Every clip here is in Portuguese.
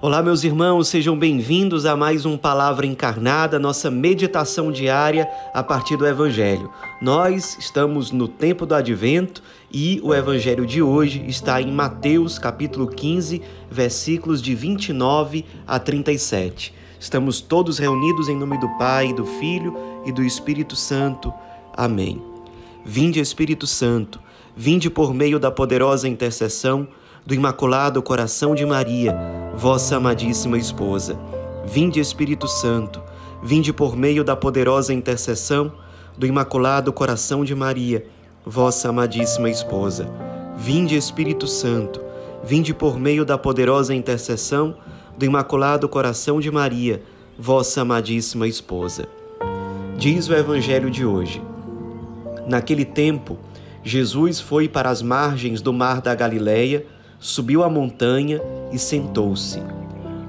Olá, meus irmãos, sejam bem-vindos a mais um Palavra Encarnada, nossa meditação diária a partir do Evangelho. Nós estamos no tempo do advento e o Evangelho de hoje está em Mateus, capítulo 15, versículos de 29 a 37. Estamos todos reunidos em nome do Pai, do Filho e do Espírito Santo. Amém. Vinde, Espírito Santo, vinde por meio da poderosa intercessão do Imaculado Coração de Maria, vossa amadíssima esposa. Vinde, Espírito Santo, vinde por meio da poderosa intercessão do Imaculado Coração de Maria, vossa amadíssima esposa. Vinde, Espírito Santo, vinde por meio da poderosa intercessão do Imaculado Coração de Maria, vossa amadíssima esposa. Diz o Evangelho de hoje. Naquele tempo, Jesus foi para as margens do mar da Galileia, subiu a montanha e sentou-se.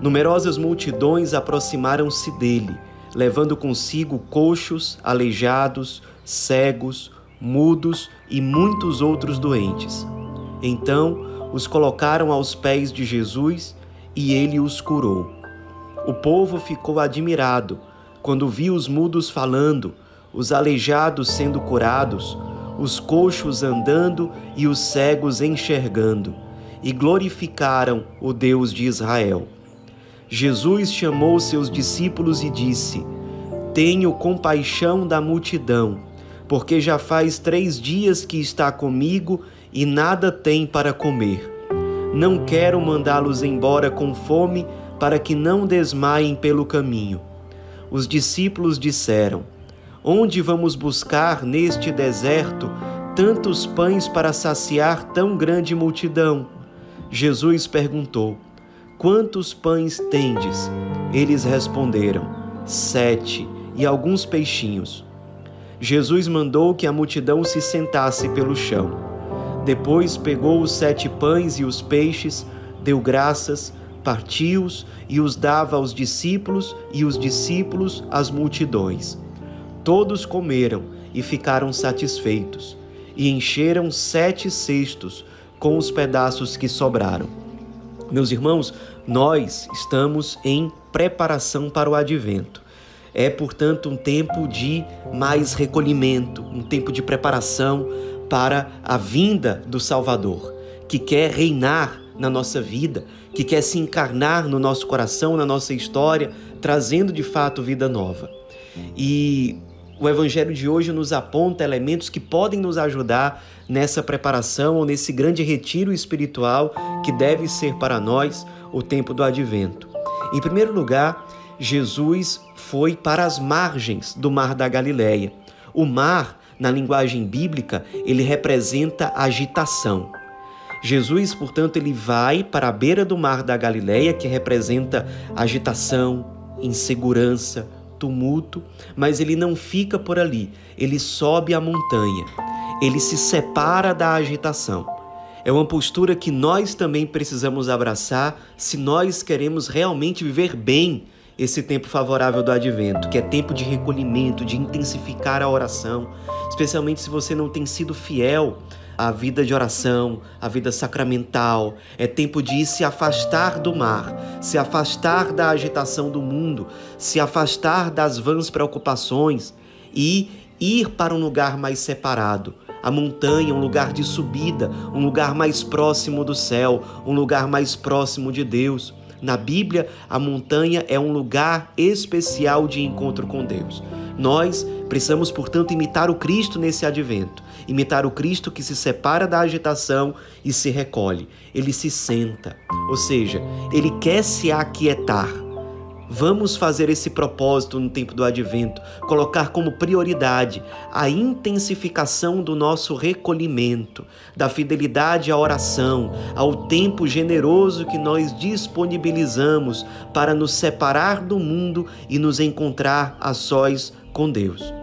Numerosas multidões aproximaram-se dele, levando consigo coxos, aleijados, cegos, mudos e muitos outros doentes. Então os colocaram aos pés de Jesus e ele os curou. O povo ficou admirado quando viu os mudos falando, os aleijados sendo curados, os coxos andando e os cegos enxergando e glorificaram o Deus de Israel. Jesus chamou seus discípulos e disse: Tenho compaixão da multidão, porque já faz três dias que está comigo e nada tem para comer. Não quero mandá-los embora com fome, para que não desmaiem pelo caminho. Os discípulos disseram: Onde vamos buscar neste deserto tantos pães para saciar tão grande multidão? Jesus perguntou: Quantos pães tendes? Eles responderam: Sete e alguns peixinhos. Jesus mandou que a multidão se sentasse pelo chão. Depois pegou os sete pães e os peixes, deu graças, partiu-os e os dava aos discípulos e os discípulos às multidões. Todos comeram e ficaram satisfeitos, e encheram sete cestos com os pedaços que sobraram. Meus irmãos, nós estamos em preparação para o advento. É, portanto, um tempo de mais recolhimento, um tempo de preparação para a vinda do Salvador, que quer reinar na nossa vida, que quer se encarnar no nosso coração, na nossa história, trazendo de fato vida nova. E o Evangelho de hoje nos aponta elementos que podem nos ajudar nessa preparação ou nesse grande retiro espiritual que deve ser para nós o tempo do advento. Em primeiro lugar, Jesus foi para as margens do Mar da Galileia. O mar, na linguagem bíblica, ele representa agitação. Jesus, portanto, ele vai para a beira do Mar da Galileia, que representa agitação, insegurança, tumulto, mas ele não fica por ali, ele sobe a montanha, ele se separa da agitação. É uma postura que nós também precisamos abraçar se nós queremos realmente viver bem esse tempo favorável do advento, que é tempo de recolhimento, de intensificar a oração, especialmente se você não tem sido fiel a vida de oração, a vida sacramental. É tempo de se afastar do mar, se afastar da agitação do mundo, se afastar das vãs preocupações e ir para um lugar mais separado. A montanha, um lugar de subida, um lugar mais próximo do céu, um lugar mais próximo de Deus. Na Bíblia, a montanha é um lugar especial de encontro com Deus. Nós precisamos, portanto, imitar o Cristo nesse advento. Imitar o Cristo que se separa da agitação e se recolhe. Ele se senta, ou seja, ele quer se aquietar. Vamos fazer esse propósito no tempo do advento, colocar como prioridade a intensificação do nosso recolhimento, da fidelidade à oração, ao tempo generoso que nós disponibilizamos para nos separar do mundo e nos encontrar a sós com Deus.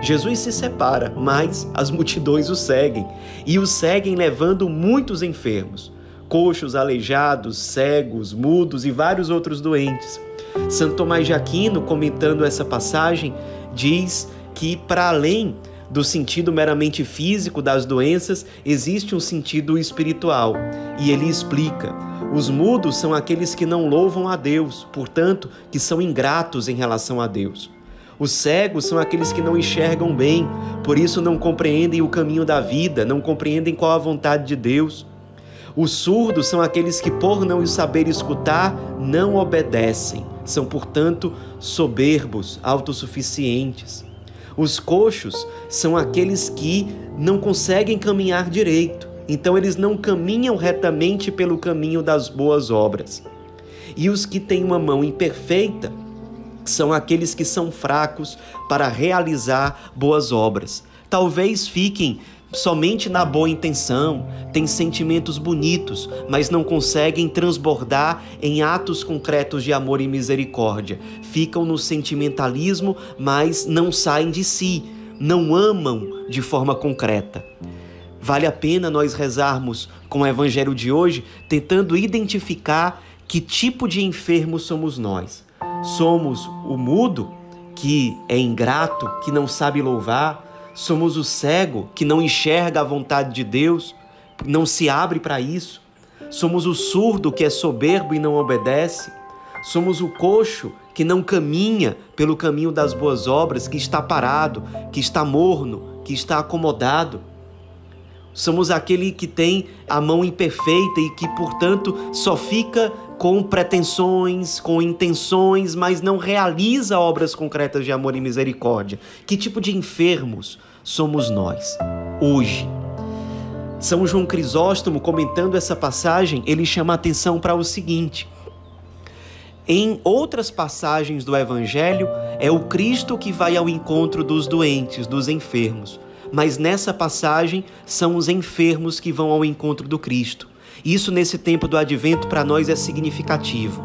Jesus se separa, mas as multidões o seguem e o seguem levando muitos enfermos, coxos, aleijados, cegos, mudos e vários outros doentes. Santo Tomás de Aquino, comentando essa passagem, diz que para além do sentido meramente físico das doenças, existe um sentido espiritual. E ele explica: os mudos são aqueles que não louvam a Deus, portanto, que são ingratos em relação a Deus. Os cegos são aqueles que não enxergam bem, por isso não compreendem o caminho da vida, não compreendem qual a vontade de Deus. Os surdos são aqueles que, por não saber escutar, não obedecem. São, portanto, soberbos, autossuficientes. Os coxos são aqueles que não conseguem caminhar direito, então eles não caminham retamente pelo caminho das boas obras. E os que têm uma mão imperfeita são aqueles que são fracos para realizar boas obras. Talvez fiquem somente na boa intenção, têm sentimentos bonitos, mas não conseguem transbordar em atos concretos de amor e misericórdia. Ficam no sentimentalismo, mas não saem de si, não amam de forma concreta. Vale a pena nós rezarmos com o evangelho de hoje, tentando identificar que tipo de enfermo somos nós. Somos o mudo, que é ingrato, que não sabe louvar, Somos o cego que não enxerga a vontade de Deus, não se abre para isso. Somos o surdo que é soberbo e não obedece. Somos o coxo que não caminha pelo caminho das boas obras, que está parado, que está morno, que está acomodado. Somos aquele que tem a mão imperfeita e que, portanto, só fica com pretensões, com intenções, mas não realiza obras concretas de amor e misericórdia. Que tipo de enfermos somos nós, hoje? São João Crisóstomo, comentando essa passagem, ele chama atenção para o seguinte: em outras passagens do Evangelho, é o Cristo que vai ao encontro dos doentes, dos enfermos. Mas nessa passagem, são os enfermos que vão ao encontro do Cristo. Isso, nesse tempo do advento, para nós é significativo.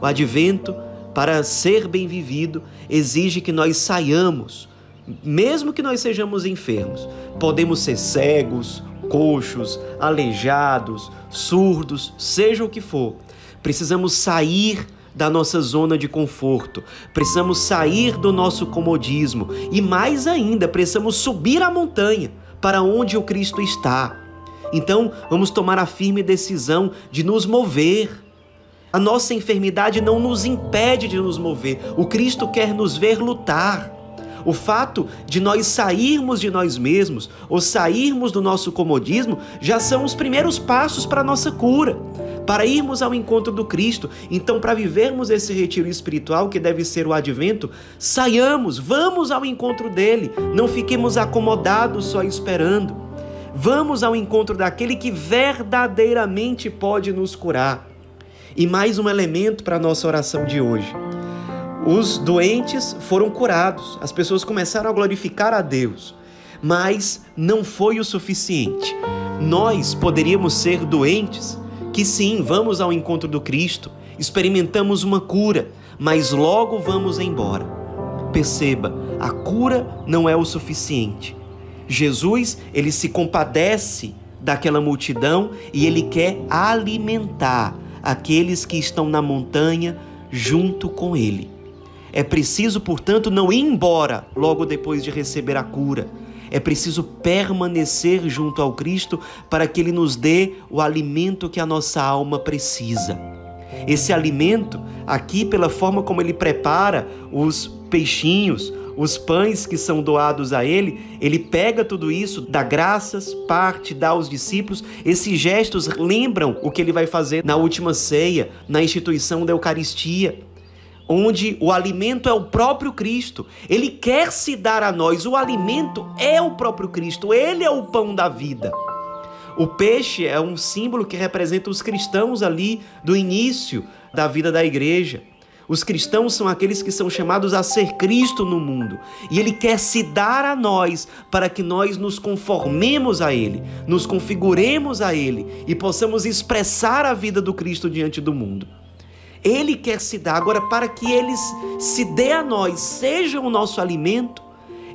O advento, para ser bem vivido, exige que nós saiamos, mesmo que nós sejamos enfermos. Podemos ser cegos, coxos, aleijados, surdos, seja o que for. Precisamos sair da nossa zona de conforto, precisamos sair do nosso comodismo e, mais ainda, precisamos subir a montanha para onde o Cristo está. Então, vamos tomar a firme decisão de nos mover. A nossa enfermidade não nos impede de nos mover. O Cristo quer nos ver lutar. O fato de nós sairmos de nós mesmos ou sairmos do nosso comodismo já são os primeiros passos para a nossa cura, para irmos ao encontro do Cristo. Então, para vivermos esse retiro espiritual que deve ser o advento, saiamos, vamos ao encontro dele, não fiquemos acomodados só esperando. Vamos ao encontro daquele que verdadeiramente pode nos curar. E mais um elemento para a nossa oração de hoje. Os doentes foram curados, as pessoas começaram a glorificar a Deus, mas não foi o suficiente. Nós poderíamos ser doentes, que sim, vamos ao encontro do Cristo, experimentamos uma cura, mas logo vamos embora. Perceba, a cura não é o suficiente. Jesus, ele se compadece daquela multidão e ele quer alimentar aqueles que estão na montanha junto com ele. É preciso, portanto, não ir embora logo depois de receber a cura. É preciso permanecer junto ao Cristo para que ele nos dê o alimento que a nossa alma precisa. Esse alimento, aqui, pela forma como ele prepara os peixinhos, os pães que são doados a ele, ele pega tudo isso, dá graças, parte, dá aos discípulos. Esses gestos lembram o que ele vai fazer na última ceia, na instituição da Eucaristia, onde o alimento é o próprio Cristo. Ele quer se dar a nós, o alimento é o próprio Cristo, ele é o pão da vida. O peixe é um símbolo que representa os cristãos ali do início da vida da igreja. Os cristãos são aqueles que são chamados a ser Cristo no mundo. E Ele quer se dar a nós para que nós nos conformemos a Ele, nos configuremos a Ele e possamos expressar a vida do Cristo diante do mundo. Ele quer se dar. Agora, para que Ele se dê a nós, seja o nosso alimento,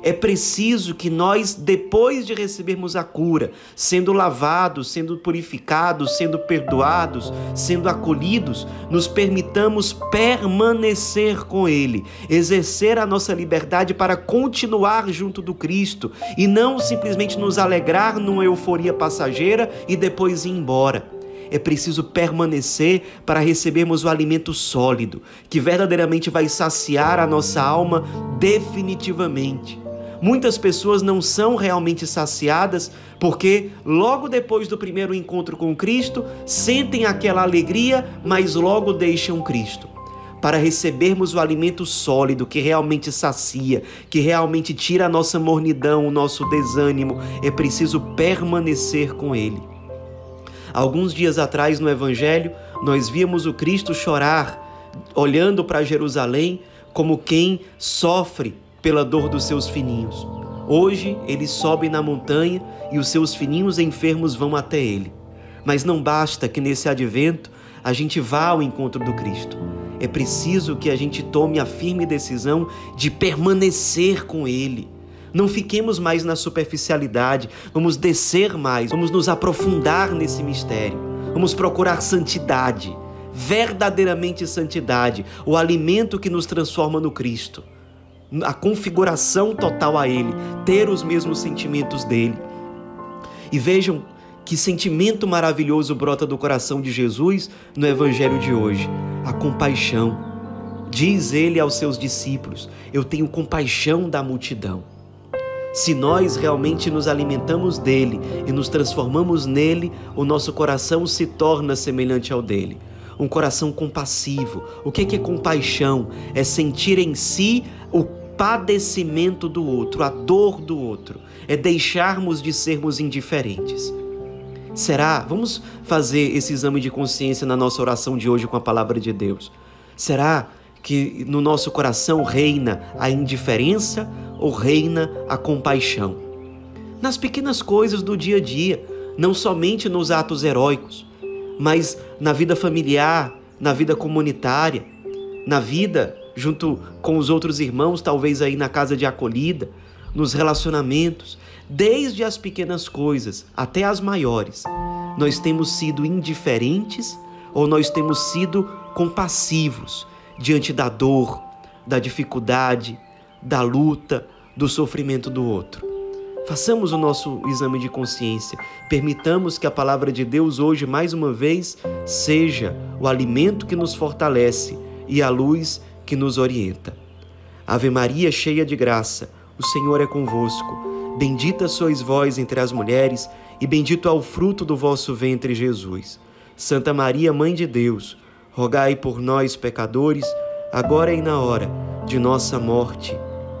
É preciso que nós, depois de recebermos a cura, sendo lavados, sendo purificados, sendo perdoados, sendo acolhidos, nos permitamos permanecer com Ele, exercer a nossa liberdade para continuar junto do Cristo e não simplesmente nos alegrar numa euforia passageira e depois ir embora é preciso permanecer para recebermos o alimento sólido, que verdadeiramente vai saciar a nossa alma definitivamente. Muitas pessoas não são realmente saciadas porque, logo depois do primeiro encontro com Cristo, sentem aquela alegria, mas logo deixam Cristo. Para recebermos o alimento sólido que realmente sacia, que realmente tira a nossa mornidão, o nosso desânimo, é preciso permanecer com Ele. Alguns dias atrás no Evangelho, nós víamos o Cristo chorar, olhando para Jerusalém como quem sofre pela dor dos seus filhinhos. Hoje ele sobe na montanha e os seus filhinhos enfermos vão até ele. Mas não basta que nesse advento a gente vá ao encontro do Cristo. É preciso que a gente tome a firme decisão de permanecer com Ele não fiquemos mais na superficialidade, vamos descer mais, vamos nos aprofundar nesse mistério, vamos procurar santidade, verdadeiramente santidade, o alimento que nos transforma no Cristo, a configuração total a Ele, ter os mesmos sentimentos dele. E vejam que sentimento maravilhoso brota do coração de Jesus no Evangelho de hoje: a compaixão. Diz ele aos seus discípulos: Eu tenho compaixão da multidão. Se nós realmente nos alimentamos dele e nos transformamos nele, o nosso coração se torna semelhante ao dele. Um coração compassivo. O que é compaixão? É sentir em si o padecimento do outro, a dor do outro. É deixarmos de sermos indiferentes. Será? Vamos fazer esse exame de consciência na nossa oração de hoje com a palavra de Deus. Será que no nosso coração reina a indiferença ou reina a compaixão? Nas pequenas coisas do dia a dia, não somente nos atos heróicos, mas na vida familiar, na vida comunitária, na vida junto com os outros irmãos, talvez aí na casa de acolhida, nos relacionamentos, desde as pequenas coisas até as maiores, nós temos sido indiferentes ou nós temos sido compassivos diante da dor, da dificuldade, da luta, do sofrimento do outro. Façamos o nosso exame de consciência. Permitamos que a palavra de Deus hoje, mais uma vez, seja o alimento que nos fortalece e a luz que nos orienta. Ave Maria, cheia de graça, o Senhor é convosco. Bendita sois vós entre as mulheres, e bendito é o fruto do vosso ventre, Jesus. Santa Maria, Mãe de Deus, rogai por nós, pecadores, agora e na hora de nossa morte.